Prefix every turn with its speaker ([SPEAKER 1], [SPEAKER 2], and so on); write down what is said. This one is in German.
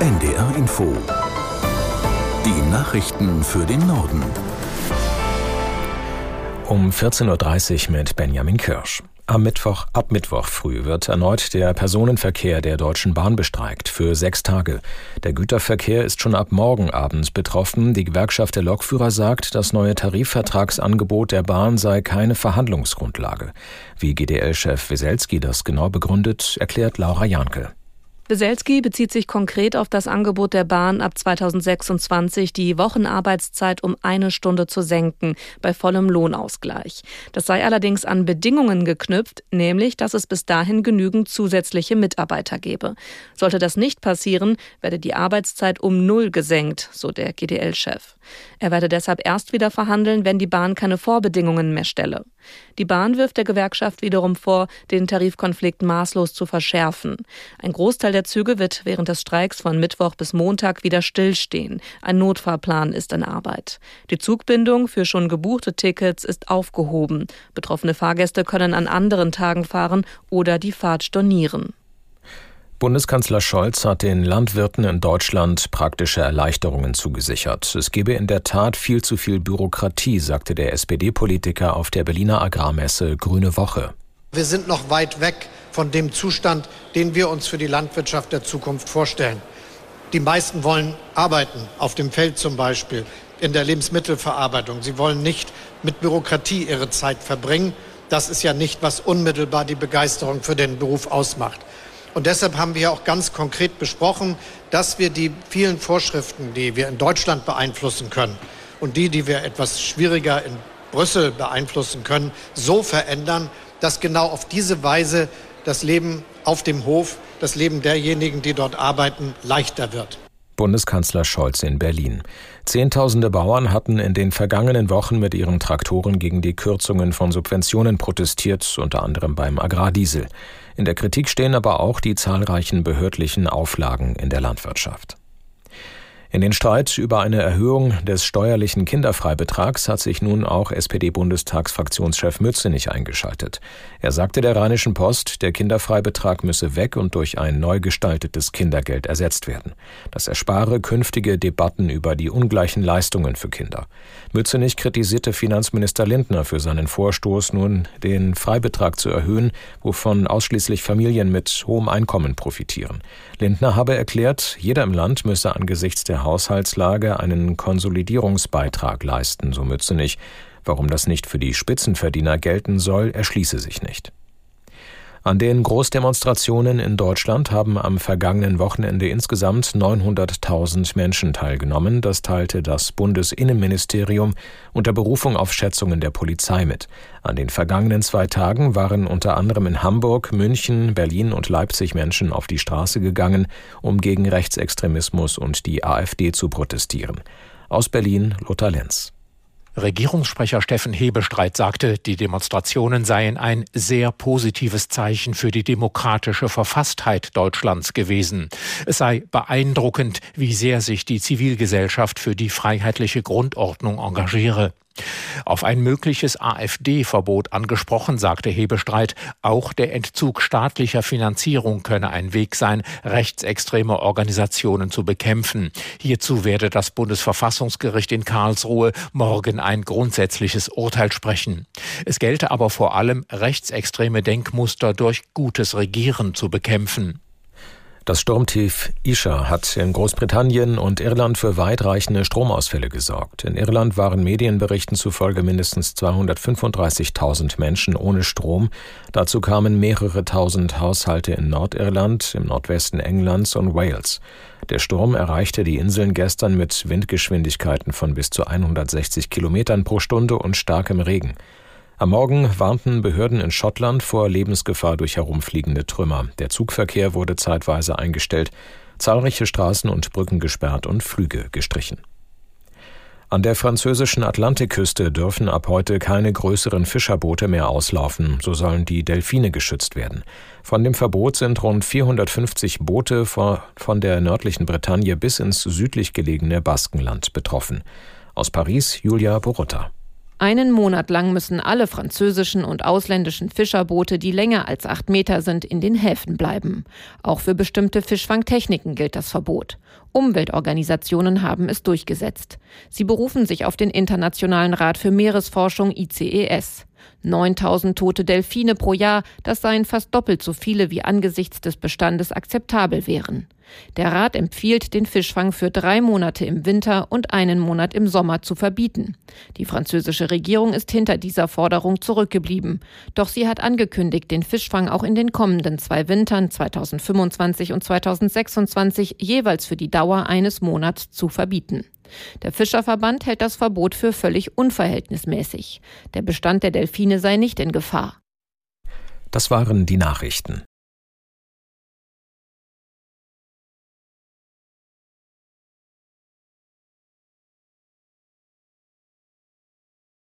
[SPEAKER 1] NDR Info. Die Nachrichten für den Norden.
[SPEAKER 2] Um 14.30 Uhr mit Benjamin Kirsch. Am Mittwoch, ab Mittwoch früh wird erneut der Personenverkehr der Deutschen Bahn bestreikt für sechs Tage. Der Güterverkehr ist schon ab morgen Abend betroffen. Die Gewerkschaft der Lokführer sagt, das neue Tarifvertragsangebot der Bahn sei keine Verhandlungsgrundlage. Wie GDL-Chef Weselski das genau begründet, erklärt Laura Janke.
[SPEAKER 3] Beselski bezieht sich konkret auf das Angebot der Bahn ab 2026, die Wochenarbeitszeit um eine Stunde zu senken, bei vollem Lohnausgleich. Das sei allerdings an Bedingungen geknüpft, nämlich, dass es bis dahin genügend zusätzliche Mitarbeiter gebe. Sollte das nicht passieren, werde die Arbeitszeit um null gesenkt, so der GDL-Chef. Er werde deshalb erst wieder verhandeln, wenn die Bahn keine Vorbedingungen mehr stelle. Die Bahn wirft der Gewerkschaft wiederum vor, den Tarifkonflikt maßlos zu verschärfen. Ein Großteil der Züge wird während des Streiks von Mittwoch bis Montag wieder stillstehen. Ein Notfahrplan ist in Arbeit. Die Zugbindung für schon gebuchte Tickets ist aufgehoben. Betroffene Fahrgäste können an anderen Tagen fahren oder die Fahrt stornieren.
[SPEAKER 2] Bundeskanzler Scholz hat den Landwirten in Deutschland praktische Erleichterungen zugesichert. Es gebe in der Tat viel zu viel Bürokratie, sagte der SPD-Politiker auf der Berliner Agrarmesse Grüne Woche.
[SPEAKER 4] Wir sind noch weit weg von dem Zustand, den wir uns für die Landwirtschaft der Zukunft vorstellen. Die meisten wollen arbeiten, auf dem Feld zum Beispiel, in der Lebensmittelverarbeitung. Sie wollen nicht mit Bürokratie ihre Zeit verbringen. Das ist ja nicht, was unmittelbar die Begeisterung für den Beruf ausmacht. Und deshalb haben wir auch ganz konkret besprochen, dass wir die vielen Vorschriften, die wir in Deutschland beeinflussen können und die, die wir etwas schwieriger in Brüssel beeinflussen können, so verändern, dass genau auf diese Weise das Leben auf dem Hof, das Leben derjenigen, die dort arbeiten, leichter wird.
[SPEAKER 2] Bundeskanzler Scholz in Berlin. Zehntausende Bauern hatten in den vergangenen Wochen mit ihren Traktoren gegen die Kürzungen von Subventionen protestiert, unter anderem beim Agrardiesel. In der Kritik stehen aber auch die zahlreichen behördlichen Auflagen in der Landwirtschaft. In den Streit über eine Erhöhung des steuerlichen Kinderfreibetrags hat sich nun auch SPD-Bundestagsfraktionschef Mützenich eingeschaltet. Er sagte der Rheinischen Post, der Kinderfreibetrag müsse weg und durch ein neu gestaltetes Kindergeld ersetzt werden. Das erspare künftige Debatten über die ungleichen Leistungen für Kinder. Mützenich kritisierte Finanzminister Lindner für seinen Vorstoß, nun den Freibetrag zu erhöhen, wovon ausschließlich Familien mit hohem Einkommen profitieren. Lindner habe erklärt, jeder im Land müsse angesichts der Haushaltslage einen Konsolidierungsbeitrag leisten, so Mützenich. Warum das nicht für die Spitzenverdiener gelten soll, erschließe sich nicht. An den Großdemonstrationen in Deutschland haben am vergangenen Wochenende insgesamt 900.000 Menschen teilgenommen. Das teilte das Bundesinnenministerium unter Berufung auf Schätzungen der Polizei mit. An den vergangenen zwei Tagen waren unter anderem in Hamburg, München, Berlin und Leipzig Menschen auf die Straße gegangen, um gegen Rechtsextremismus und die AfD zu protestieren. Aus Berlin Lothar Lenz.
[SPEAKER 5] Regierungssprecher Steffen Hebestreit sagte, die Demonstrationen seien ein sehr positives Zeichen für die demokratische Verfasstheit Deutschlands gewesen. Es sei beeindruckend, wie sehr sich die Zivilgesellschaft für die freiheitliche Grundordnung engagiere. Auf ein mögliches AfD-Verbot angesprochen, sagte Hebestreit, auch der Entzug staatlicher Finanzierung könne ein Weg sein, rechtsextreme Organisationen zu bekämpfen. Hierzu werde das Bundesverfassungsgericht in Karlsruhe morgen ein grundsätzliches Urteil sprechen. Es gelte aber vor allem, rechtsextreme Denkmuster durch gutes Regieren zu bekämpfen.
[SPEAKER 2] Das Sturmtief Isha hat in Großbritannien und Irland für weitreichende Stromausfälle gesorgt. In Irland waren Medienberichten zufolge mindestens 235.000 Menschen ohne Strom. Dazu kamen mehrere tausend Haushalte in Nordirland, im Nordwesten Englands und Wales. Der Sturm erreichte die Inseln gestern mit Windgeschwindigkeiten von bis zu 160 Kilometern pro Stunde und starkem Regen. Am Morgen warnten Behörden in Schottland vor Lebensgefahr durch herumfliegende Trümmer. Der Zugverkehr wurde zeitweise eingestellt, zahlreiche Straßen und Brücken gesperrt und Flüge gestrichen. An der französischen Atlantikküste dürfen ab heute keine größeren Fischerboote mehr auslaufen, so sollen die Delfine geschützt werden. Von dem Verbot sind rund 450 Boote von der nördlichen Bretagne bis ins südlich gelegene Baskenland betroffen. Aus Paris Julia Borutta.
[SPEAKER 6] Einen Monat lang müssen alle französischen und ausländischen Fischerboote, die länger als acht Meter sind, in den Häfen bleiben. Auch für bestimmte Fischfangtechniken gilt das Verbot. Umweltorganisationen haben es durchgesetzt. Sie berufen sich auf den Internationalen Rat für Meeresforschung ICES. 9000 tote Delfine pro Jahr, das seien fast doppelt so viele wie angesichts des Bestandes akzeptabel wären. Der Rat empfiehlt, den Fischfang für drei Monate im Winter und einen Monat im Sommer zu verbieten. Die französische Regierung ist hinter dieser Forderung zurückgeblieben. Doch sie hat angekündigt, den Fischfang auch in den kommenden zwei Wintern 2025 und 2026 jeweils für die Dauer eines Monats zu verbieten. Der Fischerverband hält das Verbot für völlig unverhältnismäßig. Der Bestand der Delfine sei nicht in Gefahr.
[SPEAKER 2] Das waren die Nachrichten.